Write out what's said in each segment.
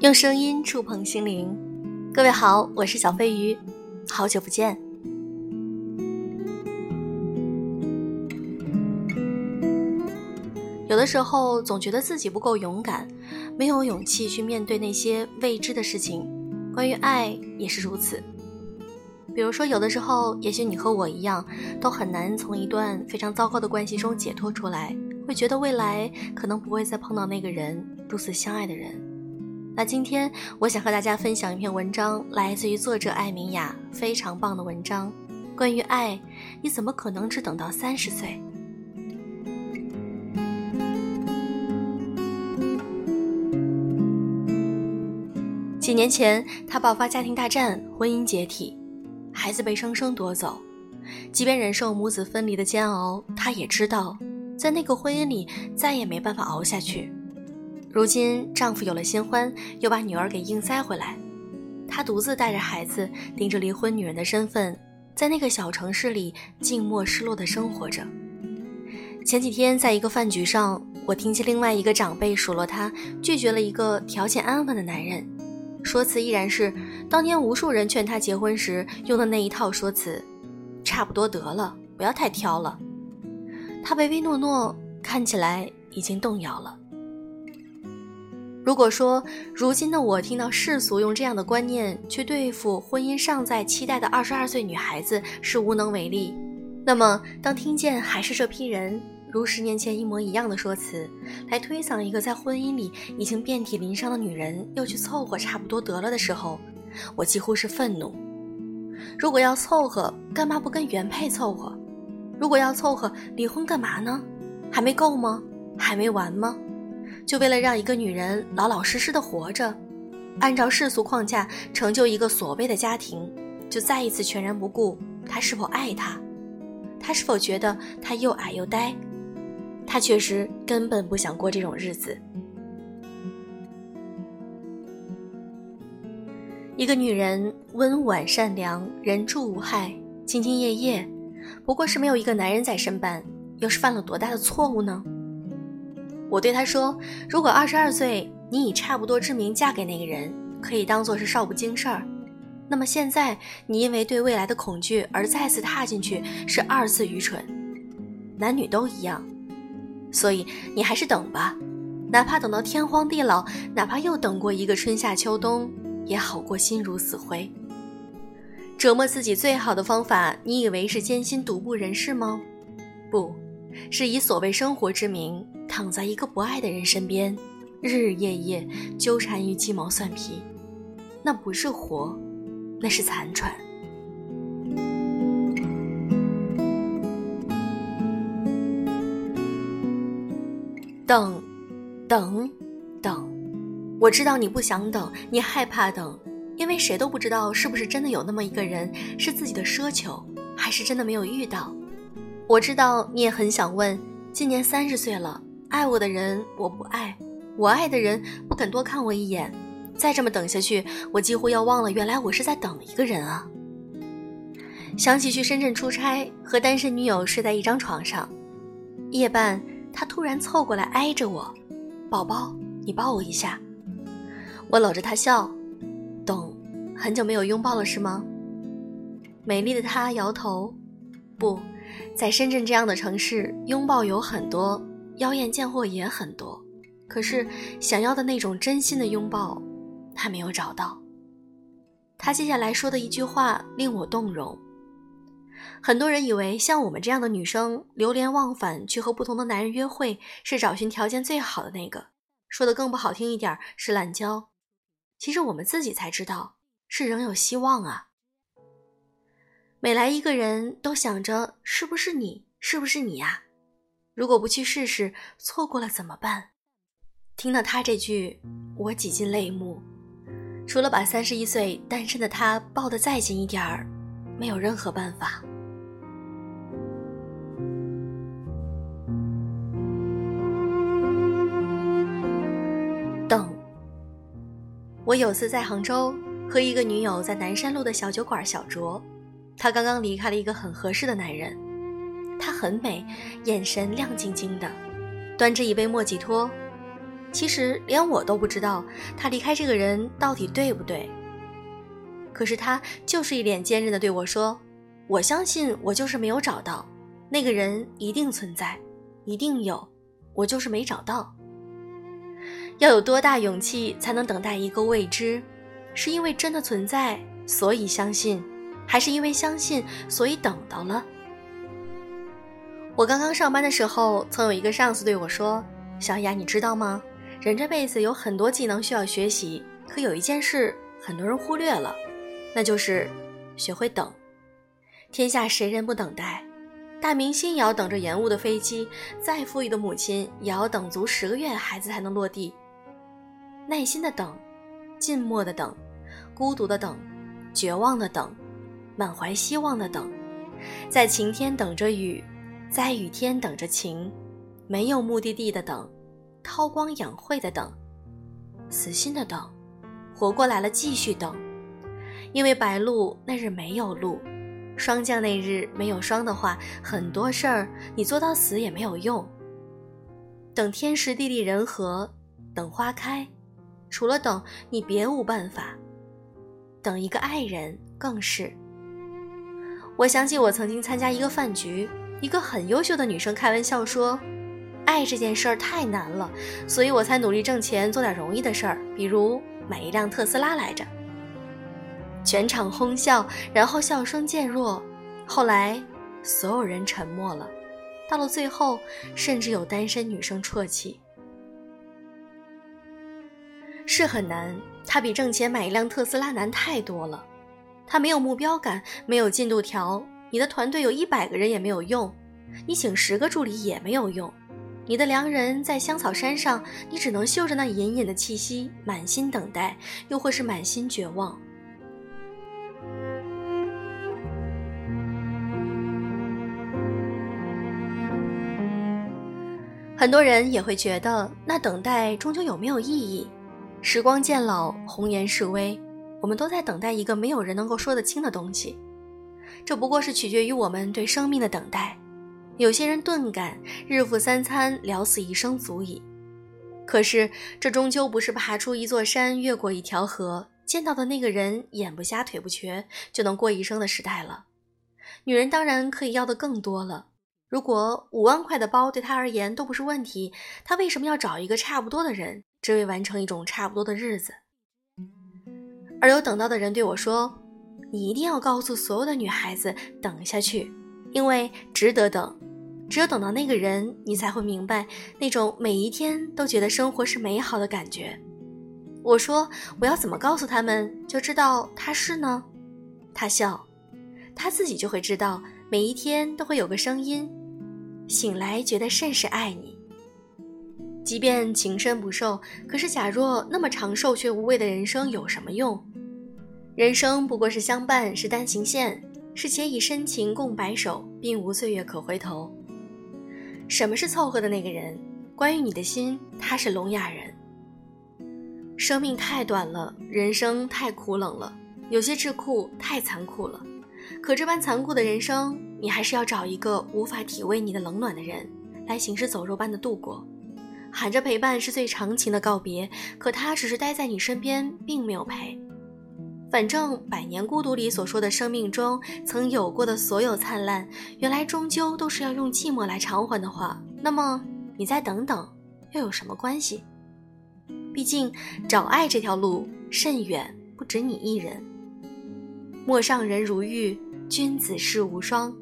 用声音触碰心灵，各位好，我是小飞鱼，好久不见。有的时候总觉得自己不够勇敢，没有勇气去面对那些未知的事情。关于爱也是如此。比如说，有的时候，也许你和我一样，都很难从一段非常糟糕的关系中解脱出来，会觉得未来可能不会再碰到那个人如此相爱的人。那今天我想和大家分享一篇文章，来自于作者艾明雅，非常棒的文章。关于爱，你怎么可能只等到三十岁？几年前，他爆发家庭大战，婚姻解体，孩子被生生夺走。即便忍受母子分离的煎熬，他也知道，在那个婚姻里再也没办法熬下去。如今丈夫有了新欢，又把女儿给硬塞回来，她独自带着孩子，顶着离婚女人的身份，在那个小城市里静默失落的生活着。前几天在一个饭局上，我听见另外一个长辈数落她拒绝了一个条件安稳的男人，说辞依然是当年无数人劝他结婚时用的那一套说辞，差不多得了，不要太挑了。他唯唯诺诺，看起来已经动摇了。如果说如今的我听到世俗用这样的观念去对付婚姻尚在期待的二十二岁女孩子是无能为力，那么当听见还是这批人如十年前一模一样的说辞来推搡一个在婚姻里已经遍体鳞伤的女人又去凑合差不多得了的时候，我几乎是愤怒。如果要凑合，干嘛不跟原配凑合？如果要凑合，离婚干嘛呢？还没够吗？还没完吗？就为了让一个女人老老实实的活着，按照世俗框架成就一个所谓的家庭，就再一次全然不顾他是否爱她，他是否觉得他又矮又呆，他确实根本不想过这种日子。一个女人温婉善良，人畜无害，兢兢业业，不过是没有一个男人在身伴，又是犯了多大的错误呢？我对他说：“如果二十二岁你以差不多之名嫁给那个人，可以当做是少不经事儿。那么现在你因为对未来的恐惧而再次踏进去，是二次愚蠢。男女都一样，所以你还是等吧，哪怕等到天荒地老，哪怕又等过一个春夏秋冬，也好过心如死灰。折磨自己最好的方法，你以为是艰辛独步人世吗？不。”是以所谓生活之名，躺在一个不爱的人身边，日日夜夜纠缠于鸡毛蒜皮，那不是活，那是残喘。等，等，等，我知道你不想等，你害怕等，因为谁都不知道是不是真的有那么一个人，是自己的奢求，还是真的没有遇到。我知道你也很想问，今年三十岁了，爱我的人我不爱，我爱的人不肯多看我一眼，再这么等下去，我几乎要忘了原来我是在等一个人啊。想起去深圳出差，和单身女友睡在一张床上，夜半她突然凑过来挨着我，宝宝，你抱我一下。我搂着她笑，懂，很久没有拥抱了是吗？美丽的她摇头，不。在深圳这样的城市，拥抱有很多，妖艳贱货也很多，可是想要的那种真心的拥抱，她没有找到。她接下来说的一句话令我动容。很多人以为像我们这样的女生，流连忘返去和不同的男人约会，是找寻条件最好的那个。说的更不好听一点，是滥交。其实我们自己才知道，是仍有希望啊。每来一个人都想着是不是你，是不是你呀？如果不去试试，错过了怎么办？听到他这句，我几近泪目。除了把三十一岁单身的他抱得再紧一点儿，没有任何办法。我有次在杭州和一个女友在南山路的小酒馆小酌。她刚刚离开了一个很合适的男人，她很美，眼神亮晶晶的，端着一杯莫吉托。其实连我都不知道她离开这个人到底对不对。可是她就是一脸坚韧的对我说：“我相信我就是没有找到那个人，一定存在，一定有，我就是没找到。”要有多大勇气才能等待一个未知？是因为真的存在，所以相信，还是因为相信，所以等到了？我刚刚上班的时候，曾有一个上司对我说：“小雅，你知道吗？人这辈子有很多技能需要学习，可有一件事很多人忽略了，那就是学会等。天下谁人不等待？大明星也要等着延误的飞机，再富裕的母亲也要等足十个月，孩子才能落地。耐心的等，静默的等。”孤独的等，绝望的等，满怀希望的等，在晴天等着雨，在雨天等着晴，没有目的地的等，韬光养晦的等，死心的等，活过来了继续等，因为白露那日没有露，霜降那日没有霜的话，很多事儿你做到死也没有用。等天时地利人和，等花开，除了等，你别无办法。等一个爱人更是。我想起我曾经参加一个饭局，一个很优秀的女生开玩笑说：“爱这件事儿太难了，所以我才努力挣钱做点容易的事儿，比如买一辆特斯拉来着。”全场哄笑，然后笑声渐弱。后来所有人沉默了，到了最后，甚至有单身女生啜泣。是很难。他比挣钱买一辆特斯拉难太多了，他没有目标感，没有进度条。你的团队有一百个人也没有用，你请十个助理也没有用。你的良人在香草山上，你只能嗅着那隐隐的气息，满心等待，又或是满心绝望。很多人也会觉得，那等待终究有没有意义？时光渐老，红颜式微，我们都在等待一个没有人能够说得清的东西。这不过是取决于我们对生命的等待。有些人顿感，日复三餐，聊死一生足矣。可是这终究不是爬出一座山，越过一条河，见到的那个人眼不瞎腿不瘸就能过一生的时代了。女人当然可以要的更多了。如果五万块的包对她而言都不是问题，她为什么要找一个差不多的人？只为完成一种差不多的日子，而有等到的人对我说：“你一定要告诉所有的女孩子等下去，因为值得等。只有等到那个人，你才会明白那种每一天都觉得生活是美好的感觉。”我说：“我要怎么告诉他们，就知道他是呢？”他笑，他自己就会知道，每一天都会有个声音，醒来觉得甚是爱你。即便情深不寿，可是假若那么长寿却无味的人生有什么用？人生不过是相伴，是单行线，是且以深情共白首，并无岁月可回头。什么是凑合的那个人？关于你的心，他是聋哑人。生命太短了，人生太苦冷了，有些桎梏太残酷了。可这般残酷的人生，你还是要找一个无法体味你的冷暖的人，来行尸走肉般的度过。喊着陪伴是最长情的告别，可他只是待在你身边，并没有陪。反正《百年孤独》里所说的生命中曾有过的所有灿烂，原来终究都是要用寂寞来偿还的话，那么你再等等，又有什么关系？毕竟找爱这条路甚远，不止你一人。陌上人如玉，君子世无双。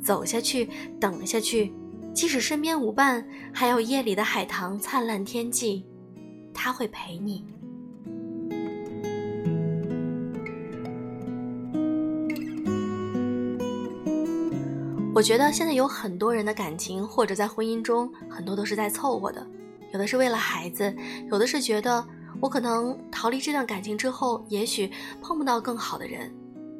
走下去，等下去。即使身边无伴，还有夜里的海棠灿烂天际，他会陪你。我觉得现在有很多人的感情或者在婚姻中，很多都是在凑合的，有的是为了孩子，有的是觉得我可能逃离这段感情之后，也许碰不到更好的人。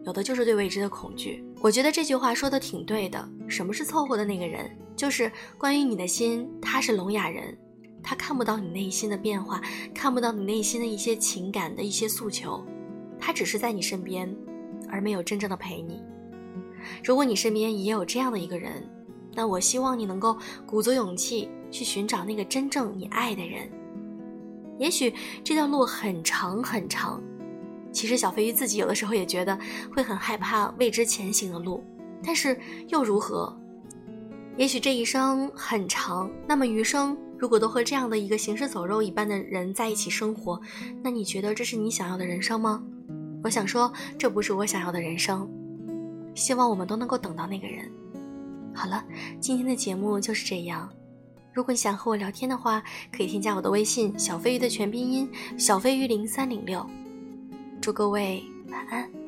有的就是对未知的恐惧。我觉得这句话说的挺对的。什么是凑合的那个人？就是关于你的心，他是聋哑人，他看不到你内心的变化，看不到你内心的一些情感的一些诉求，他只是在你身边，而没有真正的陪你。如果你身边也有这样的一个人，那我希望你能够鼓足勇气去寻找那个真正你爱的人。也许这条路很长很长，其实小飞鱼自己有的时候也觉得会很害怕未知前行的路，但是又如何？也许这一生很长，那么余生如果都和这样的一个行尸走肉一般的人在一起生活，那你觉得这是你想要的人生吗？我想说，这不是我想要的人生。希望我们都能够等到那个人。好了，今天的节目就是这样。如果你想和我聊天的话，可以添加我的微信“小飞鱼”的全拼音“小飞鱼零三零六”。祝各位晚安。